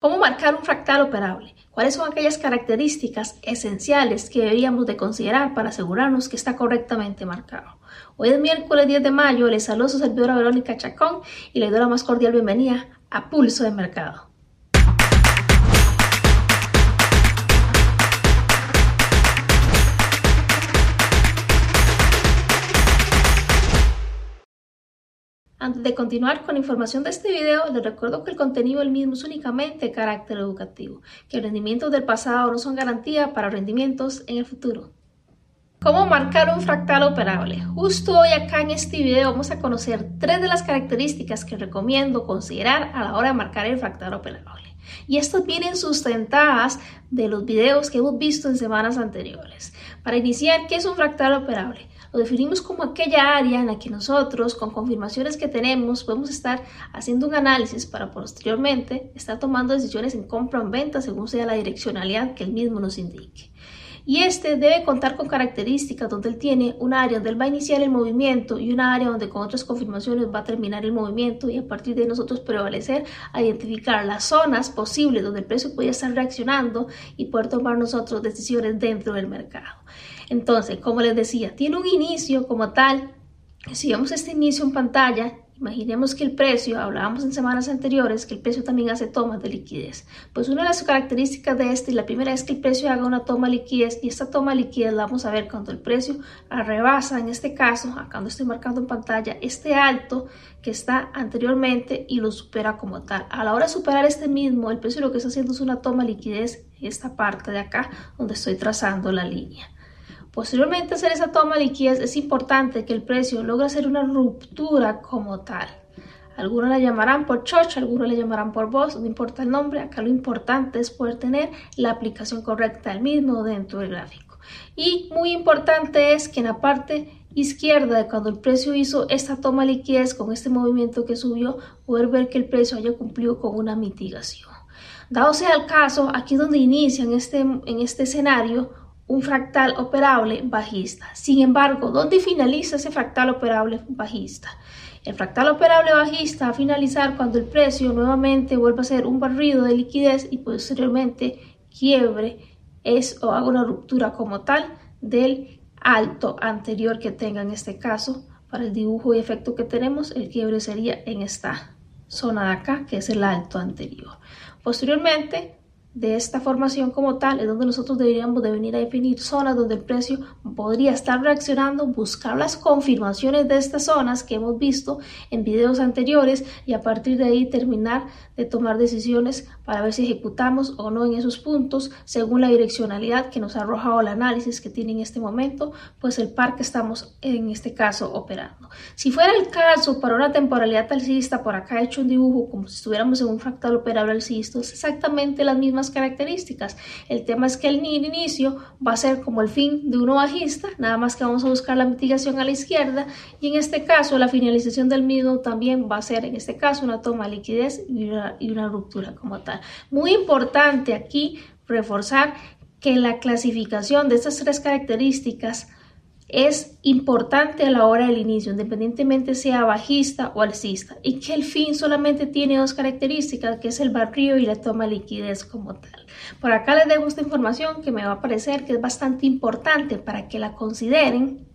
¿Cómo marcar un fractal operable? ¿Cuáles son aquellas características esenciales que deberíamos de considerar para asegurarnos que está correctamente marcado? Hoy es miércoles 10 de mayo, les saludo su servidora Verónica Chacón y le doy la más cordial bienvenida a Pulso de Mercado. Antes de continuar con la información de este video, les recuerdo que el contenido del mismo es únicamente de carácter educativo, que rendimientos del pasado no son garantía para rendimientos en el futuro. ¿Cómo marcar un fractal operable? Justo hoy acá en este video vamos a conocer tres de las características que recomiendo considerar a la hora de marcar el fractal operable. Y estas vienen sustentadas de los videos que hemos visto en semanas anteriores. Para iniciar, ¿qué es un fractal operable? Lo definimos como aquella área en la que nosotros, con confirmaciones que tenemos, podemos estar haciendo un análisis para posteriormente estar tomando decisiones en compra o en venta según sea la direccionalidad que el mismo nos indique. Y este debe contar con características donde él tiene un área donde él va a iniciar el movimiento y un área donde con otras confirmaciones va a terminar el movimiento y a partir de nosotros prevalecer a identificar las zonas posibles donde el precio puede estar reaccionando y poder tomar nosotros decisiones dentro del mercado. Entonces, como les decía, tiene un inicio como tal. Si vemos este inicio en pantalla, Imaginemos que el precio, hablábamos en semanas anteriores, que el precio también hace tomas de liquidez. Pues una de las características de este, la primera es que el precio haga una toma de liquidez, y esta toma de liquidez la vamos a ver cuando el precio rebasa, en este caso, acá cuando estoy marcando en pantalla, este alto que está anteriormente y lo supera como tal. A la hora de superar este mismo, el precio lo que está haciendo es una toma de liquidez en esta parte de acá, donde estoy trazando la línea. Posteriormente a hacer esa toma de liquidez es importante que el precio logre hacer una ruptura como tal. Algunos la llamarán por church, algunos la llamarán por voz, no importa el nombre, acá lo importante es poder tener la aplicación correcta del mismo dentro del gráfico. Y muy importante es que en la parte izquierda de cuando el precio hizo esta toma de liquidez con este movimiento que subió, poder ver que el precio haya cumplido con una mitigación. Dado sea el caso, aquí donde inicia en este, en este escenario un fractal operable bajista. Sin embargo, ¿dónde finaliza ese fractal operable bajista? El fractal operable bajista va a finalizar cuando el precio nuevamente vuelva a ser un barrido de liquidez y posteriormente quiebre es, o haga una ruptura como tal del alto anterior que tenga en este caso. Para el dibujo y efecto que tenemos, el quiebre sería en esta zona de acá, que es el alto anterior. Posteriormente, de esta formación como tal es donde nosotros deberíamos de venir a definir zonas donde el precio podría estar reaccionando, buscar las confirmaciones de estas zonas que hemos visto en videos anteriores y a partir de ahí terminar de tomar decisiones para ver si ejecutamos o no en esos puntos según la direccionalidad que nos ha arrojado el análisis que tiene en este momento, pues el par que estamos en este caso operando. Si fuera el caso para una temporalidad alcista, por acá he hecho un dibujo como si estuviéramos en un fractal operable alcista, es exactamente las mismas características. El tema es que el inicio va a ser como el fin de uno bajista, nada más que vamos a buscar la mitigación a la izquierda y en este caso la finalización del mismo también va a ser en este caso una toma de liquidez y una, y una ruptura como tal. Muy importante aquí reforzar que la clasificación de estas tres características es importante a la hora del inicio, independientemente sea bajista o alcista, y que el fin solamente tiene dos características, que es el barrio y la toma de liquidez como tal. Por acá les dejo esta información que me va a parecer que es bastante importante para que la consideren en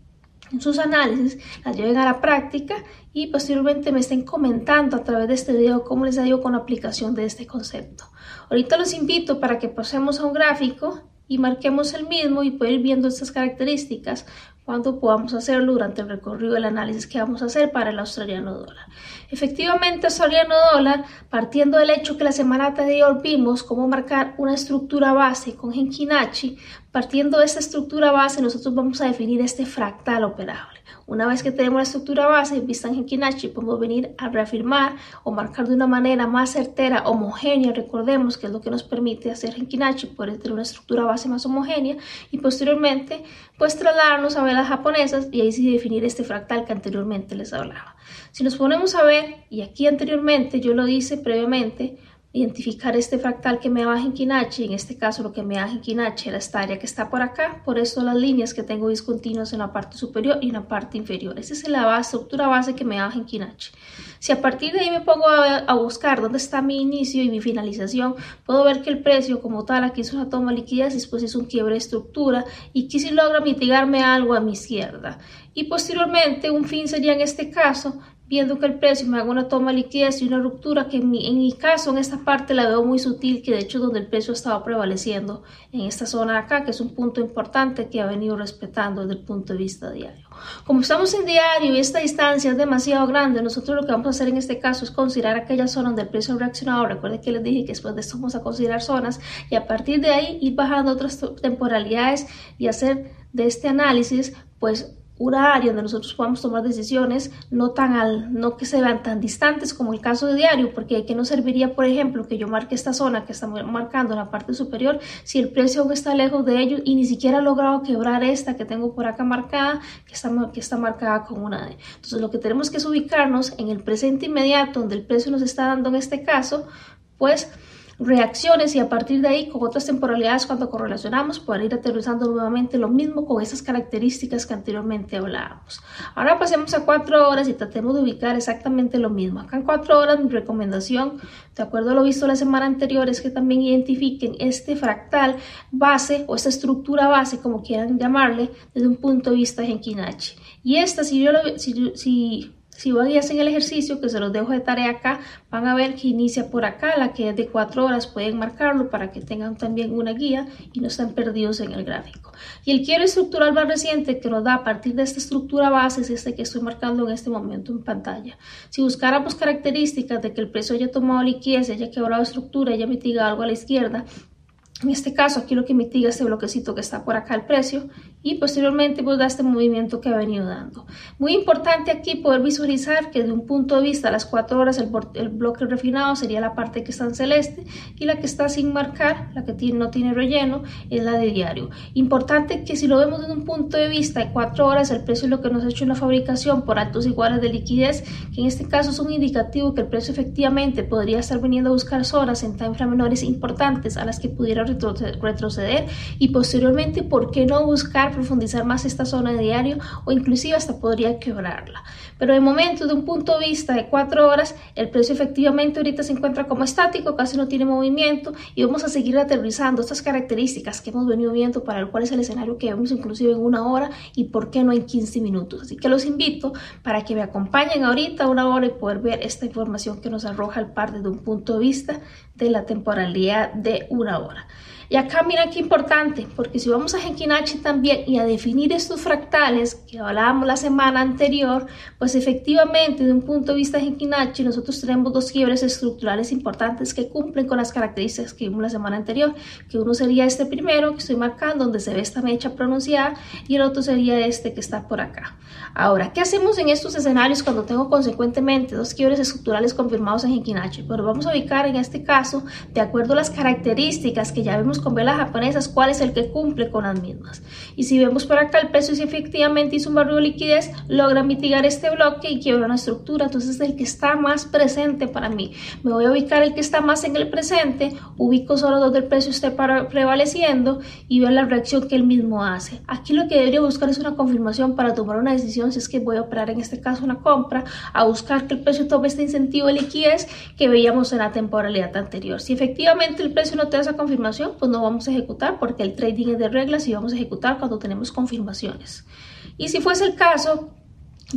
sus análisis, la lleven a la práctica y posteriormente me estén comentando a través de este video cómo les ha ido con la aplicación de este concepto. Ahorita los invito para que pasemos a un gráfico y marquemos el mismo y poder ir viendo estas características cuando podamos hacerlo durante el recorrido del análisis que vamos a hacer para el australiano dólar. Efectivamente, australiano dólar, partiendo del hecho que la semana anterior vimos cómo marcar una estructura base con Henkinachi, partiendo de esta estructura base nosotros vamos a definir este fractal operable. Una vez que tenemos la estructura base vista en Henkinachi, podemos venir a reafirmar o marcar de una manera más certera, homogénea, recordemos que es lo que nos permite hacer Henkinachi, poder tener una estructura base más homogénea y posteriormente pues trasladarnos a japonesas y ahí sí definir este fractal que anteriormente les hablaba. Si nos ponemos a ver, y aquí anteriormente yo lo hice previamente, identificar este fractal que me baja en Kinachi, en este caso lo que me baja en Kinachi era esta área que está por acá, por eso las líneas que tengo discontinuas en la parte superior y en la parte inferior. Esa es la estructura base que me baja en Kinachi. Si a partir de ahí me pongo a, buscar dónde está mi inicio y mi finalización, puedo ver que el precio como tal aquí es una toma de liquidez, después es un quiebre de estructura y que si logra mitigarme algo a mi izquierda. Y posteriormente un fin sería en este caso viendo que el precio me haga una toma de liquidez y una ruptura que en mi, caso en esta parte la veo muy sutil que de hecho donde el precio estaba prevaleciendo en esta zona de acá que es un punto importante que ha venido respetando desde el punto de vista diario. Como estamos en diario y esta distancia es demasiado grande nosotros lo que vamos a hacer en este caso es considerar aquellas zonas donde el precio ha reaccionado. Recuerden que les dije que después de esto vamos a considerar zonas y a partir de ahí ir bajando otras temporalidades y hacer de este análisis pues una área donde nosotros podamos tomar decisiones no tan al, no que se vean tan distantes como el caso de diario, porque que no serviría, por ejemplo, que yo marque esta zona que está marcando en la parte superior si el precio aún está lejos de ellos y ni siquiera ha logrado quebrar esta que tengo por acá marcada, que está, que está marcada con una D. Entonces lo que tenemos que es ubicarnos en el presente inmediato donde el precio nos está dando en este caso, pues reacciones y a partir de ahí con otras temporalidades cuando correlacionamos poder ir aterrizando nuevamente lo mismo con esas características que anteriormente hablábamos. Ahora pasemos a cuatro horas y tratemos de ubicar exactamente lo mismo. Acá en cuatro horas mi recomendación, de acuerdo a lo visto la semana anterior, es que también identifiquen este fractal base o esta estructura base, como quieran llamarle, desde un punto de vista Genkinachi. Y esta, si yo lo, si, si si van y hacen el ejercicio, que se los dejo de tarea acá, van a ver que inicia por acá, la que es de 4 horas, pueden marcarlo para que tengan también una guía y no estén perdidos en el gráfico. Y el quiero estructural más reciente que nos da a partir de esta estructura base es este que estoy marcando en este momento en pantalla. Si buscáramos características de que el precio haya tomado liquidez, haya quebrado estructura, haya mitigado algo a la izquierda, en este caso, aquí lo que mitiga este bloquecito que está por acá el precio y posteriormente pues da este movimiento que ha venido dando. Muy importante aquí poder visualizar que de un punto de vista a las 4 horas el, bloque refinado sería la parte que está en celeste y la que está sin marcar, la que tiene, no tiene relleno, es la de diario. Importante que si lo vemos desde un punto de vista de 4 horas, el precio es lo que nos ha hecho una fabricación por altos iguales de liquidez, que en este caso es un indicativo que el precio efectivamente podría estar viniendo a buscar zonas en time menores importantes a las que pudiera retroceder y posteriormente, ¿por qué no buscar profundizar más esta zona de diario o inclusive hasta podría quebrarla? Pero de momento, de un punto de vista de cuatro horas, el precio efectivamente ahorita se encuentra como estático, casi no tiene movimiento y vamos a seguir aterrizando estas características que hemos venido viendo para el cual es el escenario que vemos inclusive en una hora y por qué no en 15 minutos. Así que los invito para que me acompañen ahorita una hora y poder ver esta información que nos arroja el par desde un punto de vista de la temporalidad de una hora. Y acá mira qué importante, porque si vamos a Genkinachi también y a definir estos fractales que hablábamos la semana anterior, pues efectivamente de un punto de vista de Genkinachi nosotros tenemos dos quiebres estructurales importantes que cumplen con las características que vimos la semana anterior, que uno sería este primero que estoy marcando donde se ve esta mecha pronunciada y el otro sería este que está por acá. Ahora, ¿qué hacemos en estos escenarios cuando tengo consecuentemente dos quiebres estructurales confirmados en Genkinachi? Pues vamos a ubicar en este caso de acuerdo a las características que ya vemos con velas japonesas cuál es el que cumple con las mismas. Y si vemos por acá el precio, si efectivamente hizo un barrio de liquidez, logra mitigar este bloque y quiebra una estructura. Entonces es el que está más presente para mí. Me voy a ubicar el que está más en el presente, ubico solo donde el precio esté prevaleciendo y veo la reacción que él mismo hace. Aquí lo que debería buscar es una confirmación para tomar una decisión si es que voy a operar en este caso una compra, a buscar que el precio tome este incentivo de liquidez que veíamos en la temporalidad anterior. Si efectivamente el precio no te da esa confirmación, pues no vamos a ejecutar porque el trading es de reglas y vamos a ejecutar cuando tenemos confirmaciones. Y si fuese el caso,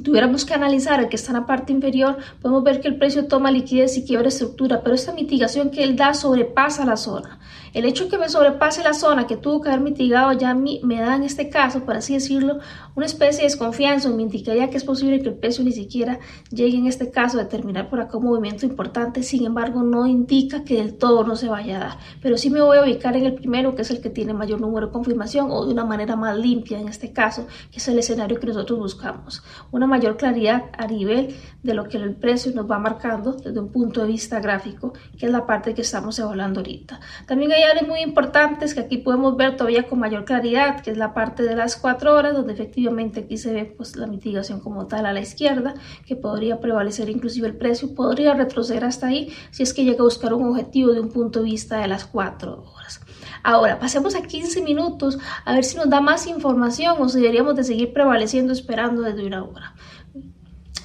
tuviéramos que analizar el que está en la parte inferior, podemos ver que el precio toma liquidez y quiebra estructura, pero esta mitigación que él da sobrepasa la zona. El hecho que me sobrepase la zona que tuvo que haber mitigado ya me da en este caso, por así decirlo, una especie de desconfianza me indicaría que es posible que el precio ni siquiera llegue en este caso a terminar por acá un movimiento importante, sin embargo no indica que del todo no se vaya a dar, pero sí me voy a ubicar en el primero que es el que tiene mayor número de confirmación o de una manera más limpia en este caso, que es el escenario que nosotros buscamos. Una una mayor claridad a nivel de lo que el precio nos va marcando desde un punto de vista gráfico, que es la parte que estamos evaluando ahorita. También hay áreas muy importantes que aquí podemos ver todavía con mayor claridad, que es la parte de las cuatro horas, donde efectivamente aquí se ve pues, la mitigación como tal a la izquierda, que podría prevalecer inclusive el precio, podría retroceder hasta ahí si es que llega a buscar un objetivo de un punto de vista de las cuatro horas. Ahora, pasemos a 15 minutos a ver si nos da más información o si deberíamos de seguir prevaleciendo esperando desde una hora.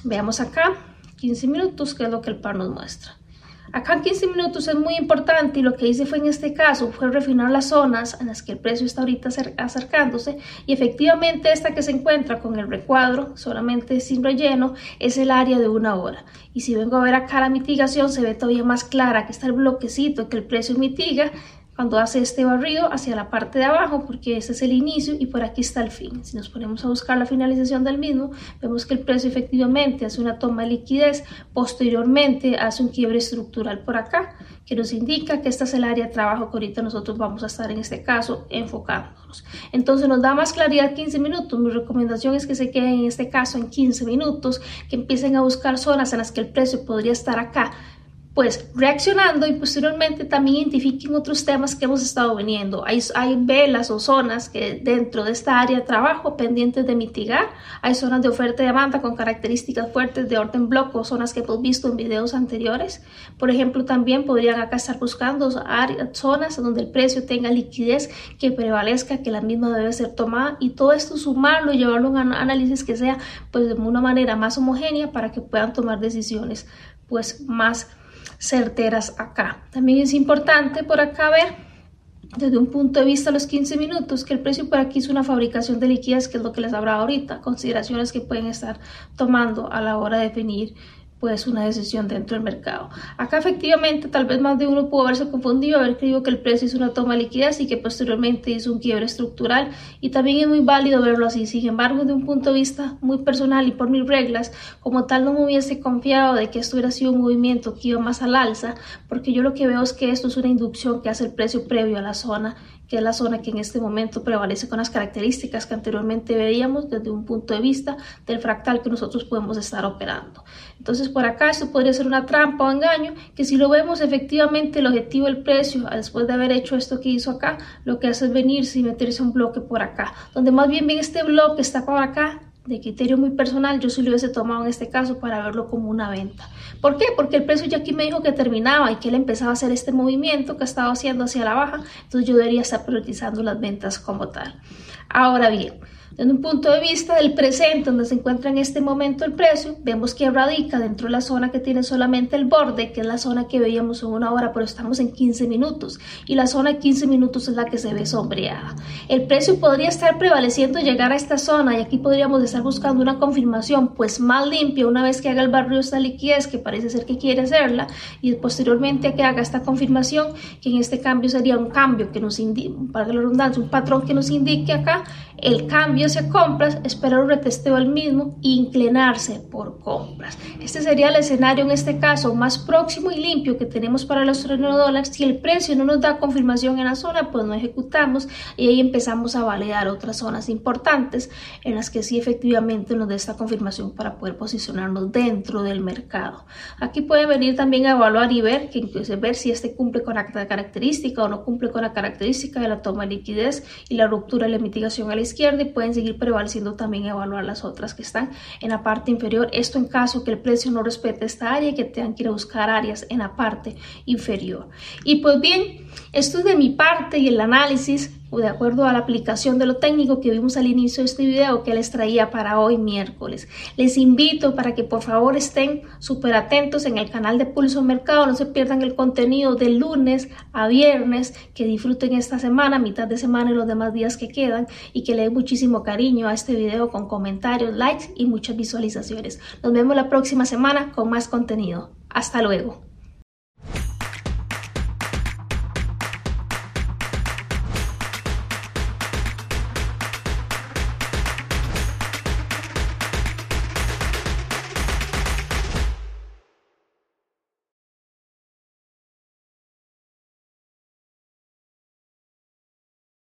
Veamos acá, 15 minutos, que es lo que el par nos muestra. Acá en 15 minutos es muy importante y lo que hice fue en este caso fue refinar las zonas en las que el precio está ahorita acercándose y efectivamente esta que se encuentra con el recuadro solamente sin relleno es el área de una hora y si vengo a ver acá la mitigación se ve todavía más clara que está el bloquecito que el precio mitiga cuando hace este barrido hacia la parte de abajo porque este es el inicio y por aquí está el fin. Si nos ponemos a buscar la finalización del mismo, vemos que el precio efectivamente hace una toma de liquidez, posteriormente hace un quiebre estructural por acá, que nos indica que esta es el área de trabajo que ahorita nosotros vamos a estar en este caso enfocándonos. Entonces nos da más claridad 15 minutos. Mi recomendación es que se queden en este caso en 15 minutos, que empiecen a buscar zonas en las que el precio podría estar acá pues reaccionando y posteriormente también identifiquen otros temas que hemos estado viniendo. Hay, hay velas o zonas que dentro de esta área de trabajo pendientes de mitigar. Hay zonas de oferta y demanda con características fuertes de orden bloque o zonas que hemos visto en videos anteriores. Por ejemplo, también podrían acá estar buscando zonas donde el precio tenga liquidez que prevalezca, que la misma debe ser tomada y todo esto sumarlo y llevarlo a un análisis que sea pues de una manera más homogénea para que puedan tomar decisiones pues más certeras acá. También es importante por acá ver desde un punto de vista los 15 minutos, que el precio por aquí es una fabricación de liquidez, que es lo que les habrá ahorita, consideraciones que pueden estar tomando a la hora de definir pues una decisión dentro del mercado. Acá efectivamente tal vez más de uno pudo haberse confundido, haber creído que el precio hizo una toma de liquidez y que posteriormente hizo un quiebre estructural y también es muy válido verlo así. Sin embargo, de un punto de vista muy personal y por mis reglas, como tal no me hubiese confiado de que esto hubiera sido un movimiento que iba más al alza, porque yo lo que veo es que esto es una inducción que hace el precio previo a la zona que es la zona que en este momento prevalece con las características que anteriormente veíamos desde un punto de vista del fractal que nosotros podemos estar operando. Entonces por acá esto podría ser una trampa o engaño que si lo vemos efectivamente el objetivo del precio después de haber hecho esto que hizo acá, lo que hace es venirse y meterse un bloque por acá, donde más bien bien este bloque está por acá de criterio muy personal, yo sí lo hubiese tomado en este caso para verlo como una venta. ¿Por qué? Porque el precio ya aquí me dijo que terminaba y que él empezaba a hacer este movimiento que estaba haciendo hacia la baja, entonces yo debería estar priorizando las ventas como tal. Ahora bien, desde un punto de vista del presente, donde se encuentra en este momento el precio, vemos que radica dentro de la zona que tiene solamente el borde, que es la zona que veíamos en una hora, pero estamos en 15 minutos. Y la zona de 15 minutos es la que se ve sombreada. El precio podría estar prevaleciendo llegar a esta zona y aquí podríamos estar buscando una confirmación pues más limpia una vez que haga el barrio esta liquidez, que parece ser que quiere hacerla, y posteriormente a que haga esta confirmación, que en este cambio sería un cambio que nos indique, para la redundancia, un patrón que nos indique acá el cambio hacia compras, esperar un retesteo al mismo e inclinarse por compras. Este sería el escenario en este caso más próximo y limpio que tenemos para los dólares. Si el precio no nos da confirmación en la zona, pues no ejecutamos y ahí empezamos a validar otras zonas importantes en las que sí efectivamente nos dé esta confirmación para poder posicionarnos dentro del mercado. Aquí pueden venir también a evaluar y ver, que incluso ver si este cumple con la característica o no cumple con la característica de la toma de liquidez y la ruptura de la mitigación a la izquierda y seguir prevaleciendo también evaluar las otras que están en la parte inferior. Esto en caso que el precio no respete esta área y que tengan que ir a buscar áreas en la parte inferior. Y pues bien, esto es de mi parte y el análisis de acuerdo a la aplicación de lo técnico que vimos al inicio de este video que les traía para hoy miércoles. Les invito para que por favor estén súper atentos en el canal de Pulso Mercado, no se pierdan el contenido de lunes a viernes, que disfruten esta semana, mitad de semana y los demás días que quedan y que le den muchísimo cariño a este video con comentarios, likes y muchas visualizaciones. Nos vemos la próxima semana con más contenido. Hasta luego.